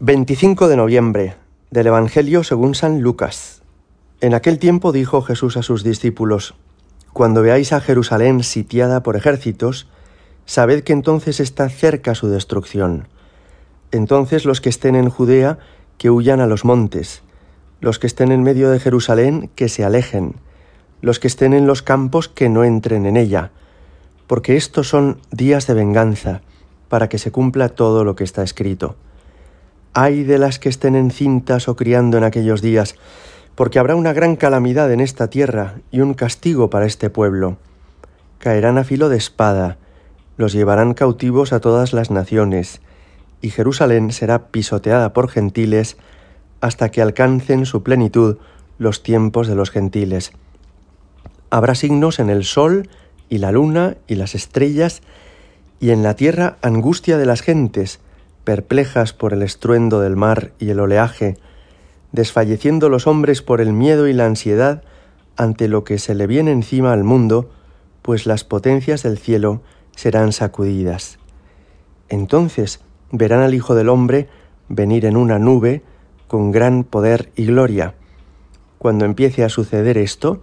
25 de noviembre del Evangelio según San Lucas. En aquel tiempo dijo Jesús a sus discípulos, Cuando veáis a Jerusalén sitiada por ejércitos, sabed que entonces está cerca su destrucción. Entonces los que estén en Judea, que huyan a los montes, los que estén en medio de Jerusalén, que se alejen, los que estén en los campos, que no entren en ella, porque estos son días de venganza, para que se cumpla todo lo que está escrito. Ay de las que estén encintas o criando en aquellos días, porque habrá una gran calamidad en esta tierra y un castigo para este pueblo. Caerán a filo de espada, los llevarán cautivos a todas las naciones, y Jerusalén será pisoteada por gentiles hasta que alcancen su plenitud los tiempos de los gentiles. Habrá signos en el sol y la luna y las estrellas, y en la tierra angustia de las gentes, perplejas por el estruendo del mar y el oleaje, desfalleciendo los hombres por el miedo y la ansiedad ante lo que se le viene encima al mundo, pues las potencias del cielo serán sacudidas. Entonces verán al Hijo del Hombre venir en una nube con gran poder y gloria. Cuando empiece a suceder esto,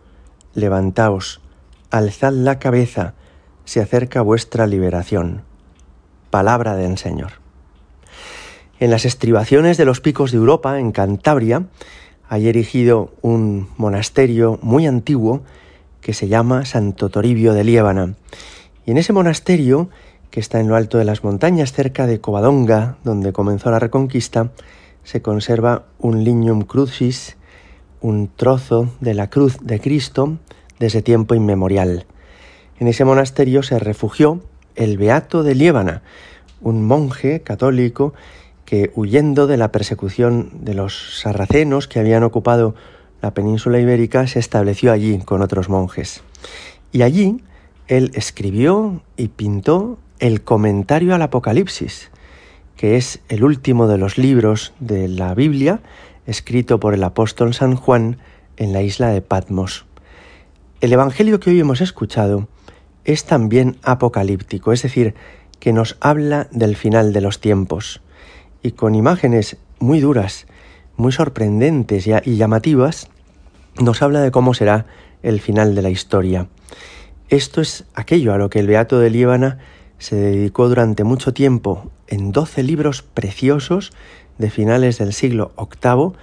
levantaos, alzad la cabeza, se acerca vuestra liberación. Palabra del Señor. En las estribaciones de los picos de Europa, en Cantabria, hay erigido un monasterio muy antiguo que se llama Santo Toribio de Liébana. Y en ese monasterio, que está en lo alto de las montañas cerca de Covadonga, donde comenzó la Reconquista, se conserva un lignum crucis, un trozo de la cruz de Cristo desde tiempo inmemorial. En ese monasterio se refugió el Beato de Liébana, un monje católico que huyendo de la persecución de los sarracenos que habían ocupado la península ibérica, se estableció allí con otros monjes. Y allí él escribió y pintó el comentario al Apocalipsis, que es el último de los libros de la Biblia escrito por el apóstol San Juan en la isla de Patmos. El Evangelio que hoy hemos escuchado es también apocalíptico, es decir, que nos habla del final de los tiempos y con imágenes muy duras, muy sorprendentes y llamativas, nos habla de cómo será el final de la historia. Esto es aquello a lo que el Beato de Líbana se dedicó durante mucho tiempo en doce libros preciosos de finales del siglo VIII,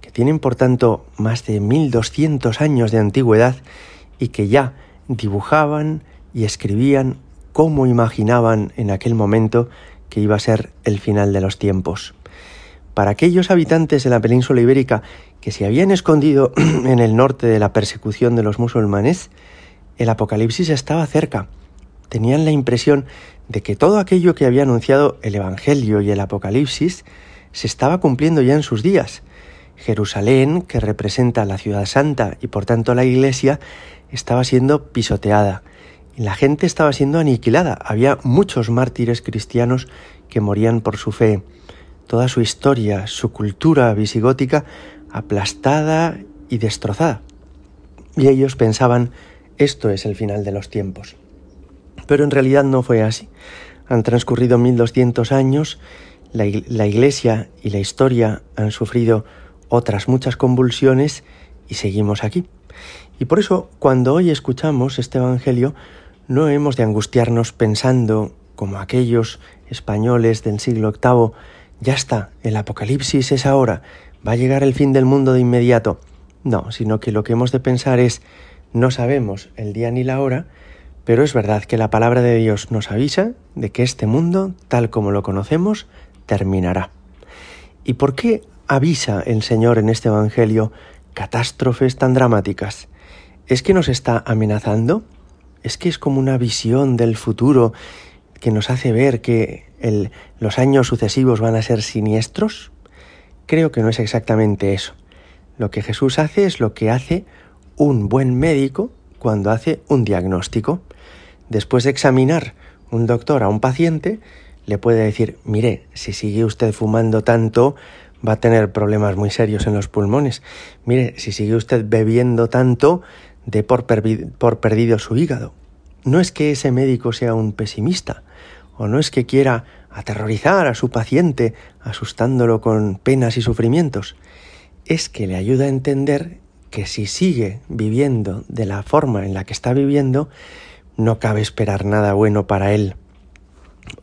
que tienen por tanto más de 1200 años de antigüedad y que ya dibujaban y escribían cómo imaginaban en aquel momento que iba a ser el final de los tiempos. Para aquellos habitantes de la península ibérica que se habían escondido en el norte de la persecución de los musulmanes, el Apocalipsis estaba cerca. Tenían la impresión de que todo aquello que había anunciado el Evangelio y el Apocalipsis se estaba cumpliendo ya en sus días. Jerusalén, que representa la ciudad santa y por tanto la iglesia, estaba siendo pisoteada la gente estaba siendo aniquilada. Había muchos mártires cristianos que morían por su fe. Toda su historia, su cultura visigótica aplastada y destrozada. Y ellos pensaban, esto es el final de los tiempos. Pero en realidad no fue así. Han transcurrido 1200 años, la, la iglesia y la historia han sufrido otras muchas convulsiones y seguimos aquí. Y por eso, cuando hoy escuchamos este Evangelio, no hemos de angustiarnos pensando, como aquellos españoles del siglo VIII, ya está, el apocalipsis es ahora, va a llegar el fin del mundo de inmediato. No, sino que lo que hemos de pensar es, no sabemos el día ni la hora, pero es verdad que la palabra de Dios nos avisa de que este mundo, tal como lo conocemos, terminará. ¿Y por qué avisa el Señor en este Evangelio catástrofes tan dramáticas? ¿Es que nos está amenazando? Es que es como una visión del futuro que nos hace ver que los años sucesivos van a ser siniestros? Creo que no es exactamente eso. Lo que Jesús hace es lo que hace un buen médico cuando hace un diagnóstico. Después de examinar un doctor a un paciente, le puede decir, mire, si sigue usted fumando tanto, va a tener problemas muy serios en los pulmones. Mire, si sigue usted bebiendo tanto, de por, por perdido su hígado. No es que ese médico sea un pesimista o no es que quiera aterrorizar a su paciente, asustándolo con penas y sufrimientos, es que le ayuda a entender que si sigue viviendo de la forma en la que está viviendo, no cabe esperar nada bueno para él.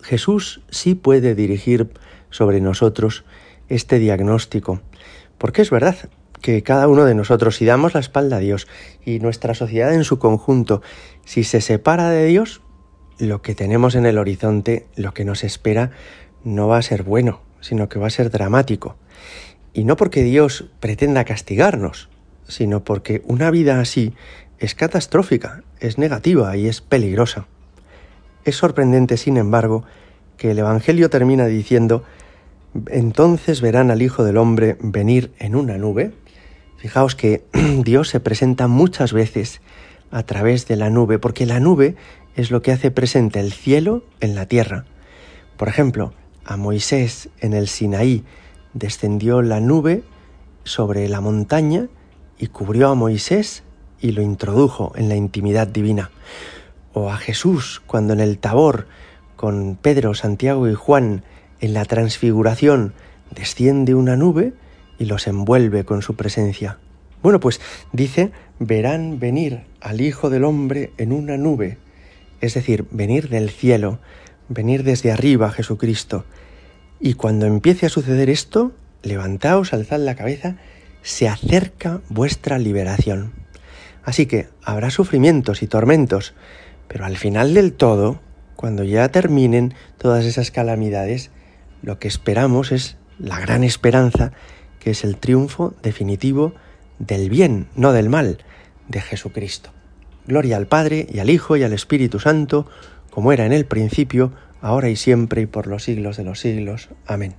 Jesús sí puede dirigir sobre nosotros este diagnóstico, porque es verdad que cada uno de nosotros, si damos la espalda a Dios y nuestra sociedad en su conjunto, si se separa de Dios, lo que tenemos en el horizonte, lo que nos espera, no va a ser bueno, sino que va a ser dramático. Y no porque Dios pretenda castigarnos, sino porque una vida así es catastrófica, es negativa y es peligrosa. Es sorprendente, sin embargo, que el Evangelio termina diciendo, entonces verán al Hijo del Hombre venir en una nube. Fijaos que Dios se presenta muchas veces a través de la nube, porque la nube es lo que hace presente el cielo en la tierra. Por ejemplo, a Moisés en el Sinaí descendió la nube sobre la montaña y cubrió a Moisés y lo introdujo en la intimidad divina. O a Jesús cuando en el Tabor, con Pedro, Santiago y Juan, en la transfiguración, desciende una nube y los envuelve con su presencia. Bueno, pues dice, verán venir al Hijo del Hombre en una nube es decir, venir del cielo, venir desde arriba Jesucristo. Y cuando empiece a suceder esto, levantaos, alzad la cabeza, se acerca vuestra liberación. Así que habrá sufrimientos y tormentos, pero al final del todo, cuando ya terminen todas esas calamidades, lo que esperamos es la gran esperanza, que es el triunfo definitivo del bien, no del mal, de Jesucristo. Gloria al Padre y al Hijo y al Espíritu Santo, como era en el principio, ahora y siempre y por los siglos de los siglos. Amén.